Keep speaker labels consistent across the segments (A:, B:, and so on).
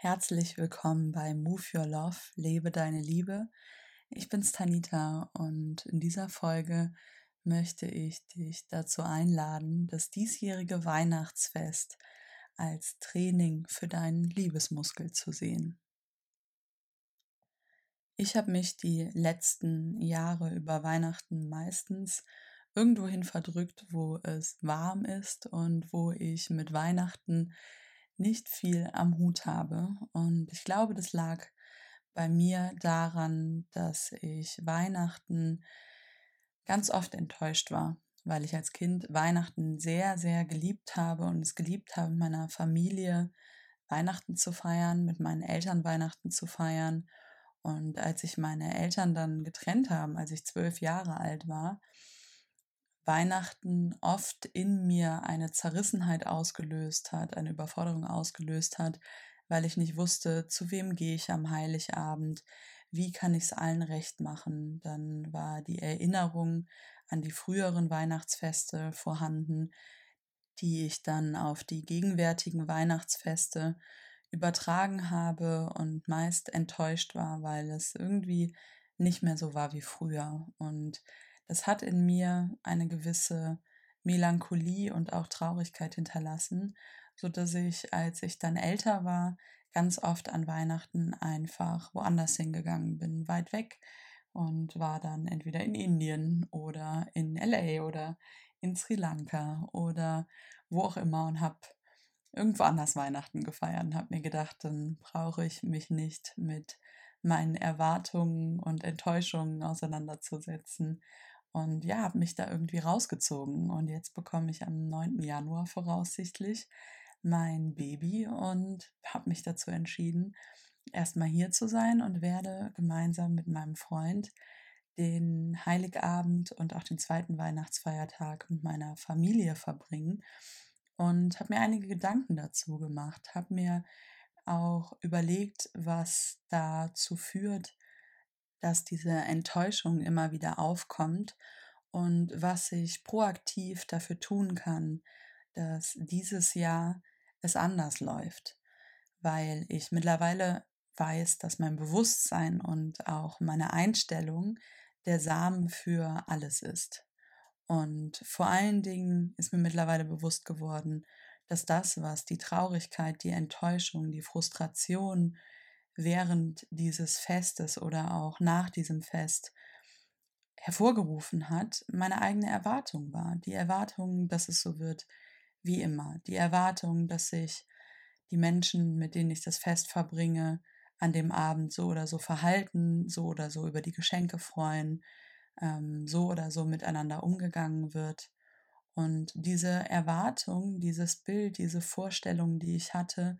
A: Herzlich willkommen bei Move Your Love, lebe deine Liebe. Ich bin's Tanita und in dieser Folge möchte ich dich dazu einladen, das diesjährige Weihnachtsfest als Training für deinen Liebesmuskel zu sehen. Ich habe mich die letzten Jahre über Weihnachten meistens irgendwohin verdrückt, wo es warm ist und wo ich mit Weihnachten nicht viel am Hut habe. Und ich glaube, das lag bei mir daran, dass ich Weihnachten ganz oft enttäuscht war, weil ich als Kind Weihnachten sehr, sehr geliebt habe und es geliebt habe, mit meiner Familie Weihnachten zu feiern, mit meinen Eltern Weihnachten zu feiern. Und als sich meine Eltern dann getrennt haben, als ich zwölf Jahre alt war, Weihnachten oft in mir eine Zerrissenheit ausgelöst hat, eine Überforderung ausgelöst hat, weil ich nicht wusste, zu wem gehe ich am Heiligabend, wie kann ich es allen recht machen. Dann war die Erinnerung an die früheren Weihnachtsfeste vorhanden, die ich dann auf die gegenwärtigen Weihnachtsfeste übertragen habe und meist enttäuscht war, weil es irgendwie nicht mehr so war wie früher. Und das hat in mir eine gewisse Melancholie und auch Traurigkeit hinterlassen, so dass ich, als ich dann älter war, ganz oft an Weihnachten einfach woanders hingegangen bin, weit weg und war dann entweder in Indien oder in LA oder in Sri Lanka oder wo auch immer und habe irgendwo anders Weihnachten gefeiert und habe mir gedacht, dann brauche ich mich nicht mit meinen Erwartungen und Enttäuschungen auseinanderzusetzen und ja, habe mich da irgendwie rausgezogen. Und jetzt bekomme ich am 9. Januar voraussichtlich mein Baby und habe mich dazu entschieden, erstmal hier zu sein und werde gemeinsam mit meinem Freund den Heiligabend und auch den zweiten Weihnachtsfeiertag mit meiner Familie verbringen und habe mir einige Gedanken dazu gemacht, habe mir auch überlegt, was dazu führt, dass diese Enttäuschung immer wieder aufkommt und was ich proaktiv dafür tun kann, dass dieses Jahr es anders läuft, weil ich mittlerweile weiß, dass mein Bewusstsein und auch meine Einstellung der Samen für alles ist. Und vor allen Dingen ist mir mittlerweile bewusst geworden, dass das, was die Traurigkeit, die Enttäuschung, die Frustration, während dieses Festes oder auch nach diesem Fest hervorgerufen hat, meine eigene Erwartung war. Die Erwartung, dass es so wird wie immer. Die Erwartung, dass sich die Menschen, mit denen ich das Fest verbringe, an dem Abend so oder so verhalten, so oder so über die Geschenke freuen, ähm, so oder so miteinander umgegangen wird. Und diese Erwartung, dieses Bild, diese Vorstellung, die ich hatte,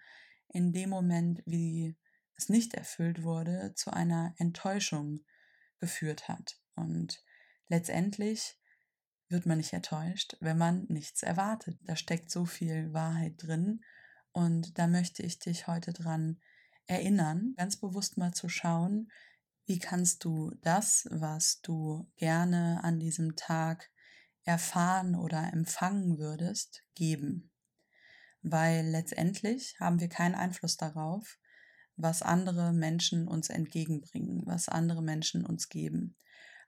A: in dem Moment, wie es nicht erfüllt wurde, zu einer Enttäuschung geführt hat. Und letztendlich wird man nicht enttäuscht, wenn man nichts erwartet. Da steckt so viel Wahrheit drin. Und da möchte ich dich heute dran erinnern, ganz bewusst mal zu schauen, wie kannst du das, was du gerne an diesem Tag erfahren oder empfangen würdest, geben. Weil letztendlich haben wir keinen Einfluss darauf, was andere Menschen uns entgegenbringen, was andere Menschen uns geben.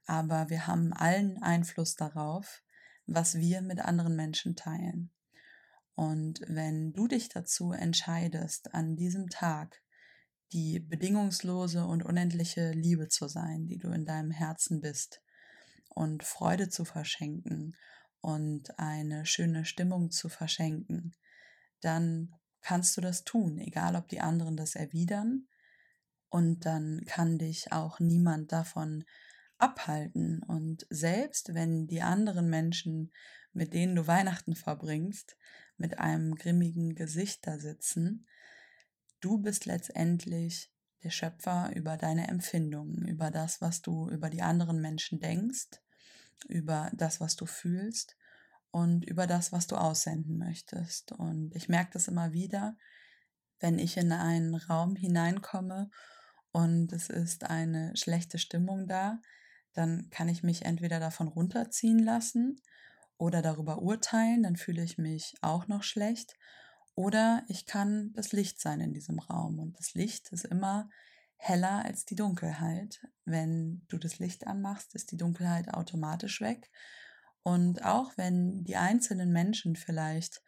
A: Aber wir haben allen Einfluss darauf, was wir mit anderen Menschen teilen. Und wenn du dich dazu entscheidest, an diesem Tag die bedingungslose und unendliche Liebe zu sein, die du in deinem Herzen bist, und Freude zu verschenken und eine schöne Stimmung zu verschenken, dann kannst du das tun, egal ob die anderen das erwidern. Und dann kann dich auch niemand davon abhalten. Und selbst wenn die anderen Menschen, mit denen du Weihnachten verbringst, mit einem grimmigen Gesicht da sitzen, du bist letztendlich der Schöpfer über deine Empfindungen, über das, was du über die anderen Menschen denkst, über das, was du fühlst und über das, was du aussenden möchtest. Und ich merke das immer wieder, wenn ich in einen Raum hineinkomme und es ist eine schlechte Stimmung da, dann kann ich mich entweder davon runterziehen lassen oder darüber urteilen, dann fühle ich mich auch noch schlecht. Oder ich kann das Licht sein in diesem Raum. Und das Licht ist immer heller als die Dunkelheit. Wenn du das Licht anmachst, ist die Dunkelheit automatisch weg. Und auch wenn die einzelnen Menschen vielleicht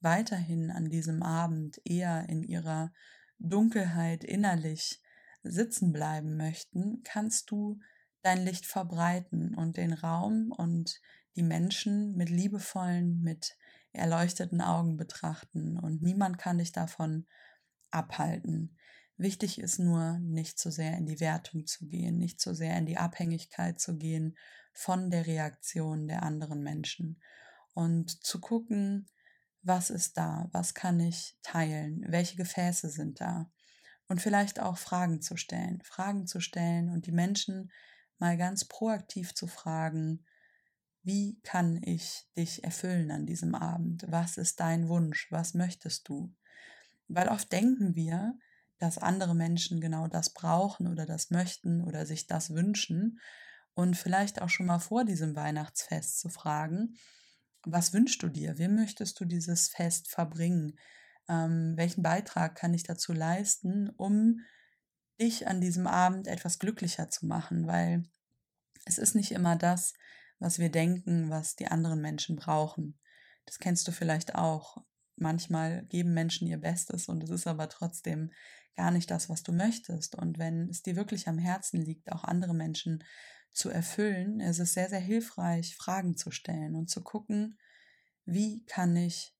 A: weiterhin an diesem Abend eher in ihrer Dunkelheit innerlich sitzen bleiben möchten, kannst du dein Licht verbreiten und den Raum und die Menschen mit liebevollen, mit erleuchteten Augen betrachten und niemand kann dich davon abhalten. Wichtig ist nur, nicht zu sehr in die Wertung zu gehen, nicht zu sehr in die Abhängigkeit zu gehen von der Reaktion der anderen Menschen und zu gucken, was ist da, was kann ich teilen, welche Gefäße sind da und vielleicht auch Fragen zu stellen, Fragen zu stellen und die Menschen mal ganz proaktiv zu fragen, wie kann ich dich erfüllen an diesem Abend? Was ist dein Wunsch? Was möchtest du? Weil oft denken wir, dass andere Menschen genau das brauchen oder das möchten oder sich das wünschen und vielleicht auch schon mal vor diesem Weihnachtsfest zu fragen, was wünschst du dir? Wie möchtest du dieses Fest verbringen? Ähm, welchen Beitrag kann ich dazu leisten, um dich an diesem Abend etwas glücklicher zu machen? Weil es ist nicht immer das, was wir denken, was die anderen Menschen brauchen. Das kennst du vielleicht auch. Manchmal geben Menschen ihr Bestes und es ist aber trotzdem gar nicht das, was du möchtest. Und wenn es dir wirklich am Herzen liegt, auch andere Menschen zu erfüllen, ist es sehr, sehr hilfreich, Fragen zu stellen und zu gucken, wie kann ich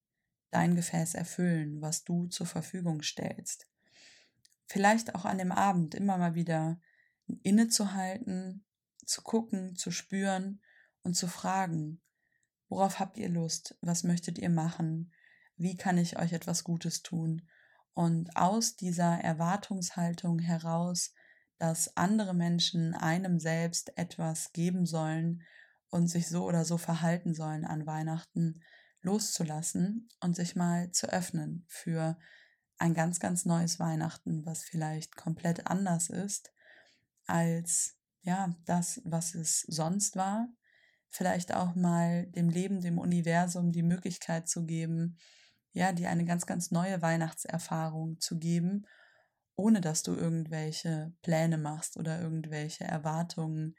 A: dein Gefäß erfüllen, was du zur Verfügung stellst. Vielleicht auch an dem Abend immer mal wieder innezuhalten, zu gucken, zu spüren und zu fragen, worauf habt ihr Lust, was möchtet ihr machen, wie kann ich euch etwas Gutes tun? Und aus dieser Erwartungshaltung heraus, dass andere Menschen einem selbst etwas geben sollen und sich so oder so verhalten sollen an Weihnachten, loszulassen und sich mal zu öffnen für ein ganz, ganz neues Weihnachten, was vielleicht komplett anders ist als ja, das, was es sonst war. Vielleicht auch mal dem Leben, dem Universum die Möglichkeit zu geben, ja, dir eine ganz, ganz neue Weihnachtserfahrung zu geben, ohne dass du irgendwelche Pläne machst oder irgendwelche Erwartungen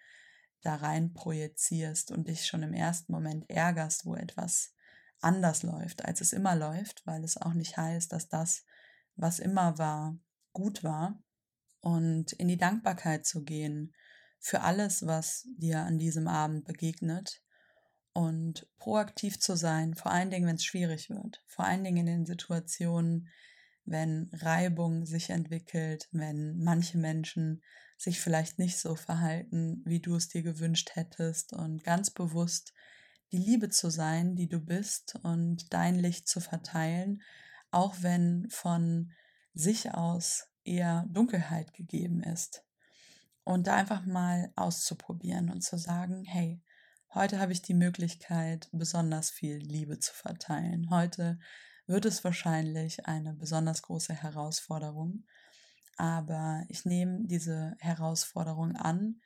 A: da rein projizierst und dich schon im ersten Moment ärgerst, wo etwas anders läuft, als es immer läuft, weil es auch nicht heißt, dass das, was immer war, gut war. Und in die Dankbarkeit zu gehen für alles, was dir an diesem Abend begegnet und proaktiv zu sein, vor allen Dingen, wenn es schwierig wird, vor allen Dingen in den Situationen, wenn Reibung sich entwickelt, wenn manche Menschen sich vielleicht nicht so verhalten, wie du es dir gewünscht hättest und ganz bewusst die Liebe zu sein, die du bist und dein Licht zu verteilen, auch wenn von sich aus eher Dunkelheit gegeben ist. Und da einfach mal auszuprobieren und zu sagen, hey, heute habe ich die Möglichkeit, besonders viel Liebe zu verteilen. Heute wird es wahrscheinlich eine besonders große Herausforderung, aber ich nehme diese Herausforderung an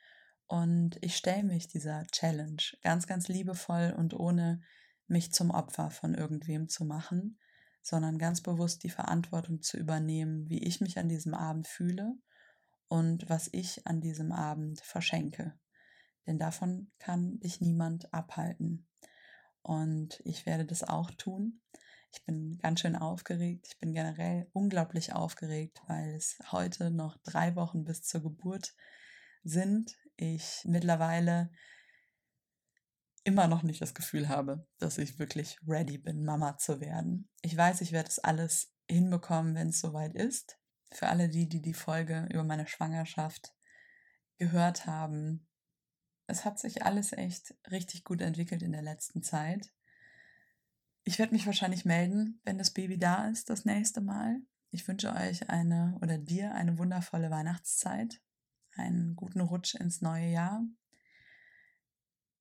A: und ich stelle mich dieser Challenge ganz, ganz liebevoll und ohne mich zum Opfer von irgendwem zu machen, sondern ganz bewusst die Verantwortung zu übernehmen, wie ich mich an diesem Abend fühle und was ich an diesem Abend verschenke. Denn davon kann dich niemand abhalten. Und ich werde das auch tun. Ich bin ganz schön aufgeregt. Ich bin generell unglaublich aufgeregt, weil es heute noch drei Wochen bis zur Geburt sind. Ich mittlerweile immer noch nicht das Gefühl habe, dass ich wirklich ready bin, Mama zu werden. Ich weiß, ich werde es alles hinbekommen, wenn es soweit ist für alle die, die die Folge über meine Schwangerschaft gehört haben. Es hat sich alles echt richtig gut entwickelt in der letzten Zeit. Ich werde mich wahrscheinlich melden, wenn das Baby da ist, das nächste Mal. Ich wünsche euch eine oder dir eine wundervolle Weihnachtszeit, einen guten Rutsch ins neue Jahr.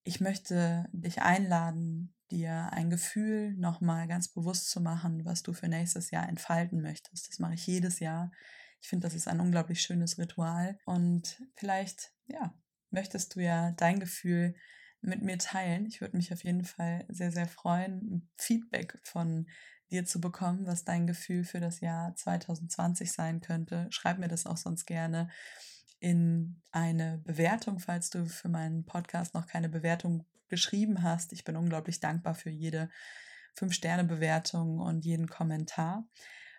A: Ich möchte dich einladen, dir ein Gefühl nochmal ganz bewusst zu machen, was du für nächstes Jahr entfalten möchtest. Das mache ich jedes Jahr. Ich finde, das ist ein unglaublich schönes Ritual. Und vielleicht, ja, möchtest du ja dein Gefühl mit mir teilen. Ich würde mich auf jeden Fall sehr, sehr freuen, Feedback von dir zu bekommen, was dein Gefühl für das Jahr 2020 sein könnte. Schreib mir das auch sonst gerne in eine Bewertung, falls du für meinen Podcast noch keine Bewertung geschrieben hast. Ich bin unglaublich dankbar für jede 5-Sterne-Bewertung und jeden Kommentar.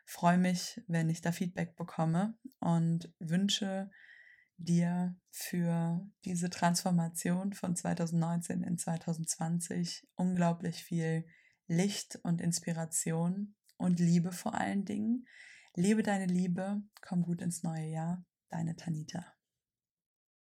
A: Freue mich, wenn ich da Feedback bekomme und wünsche dir für diese Transformation von 2019 in 2020 unglaublich viel Licht und Inspiration und Liebe vor allen Dingen. Lebe deine Liebe, komm gut ins neue Jahr. Deine Tanita.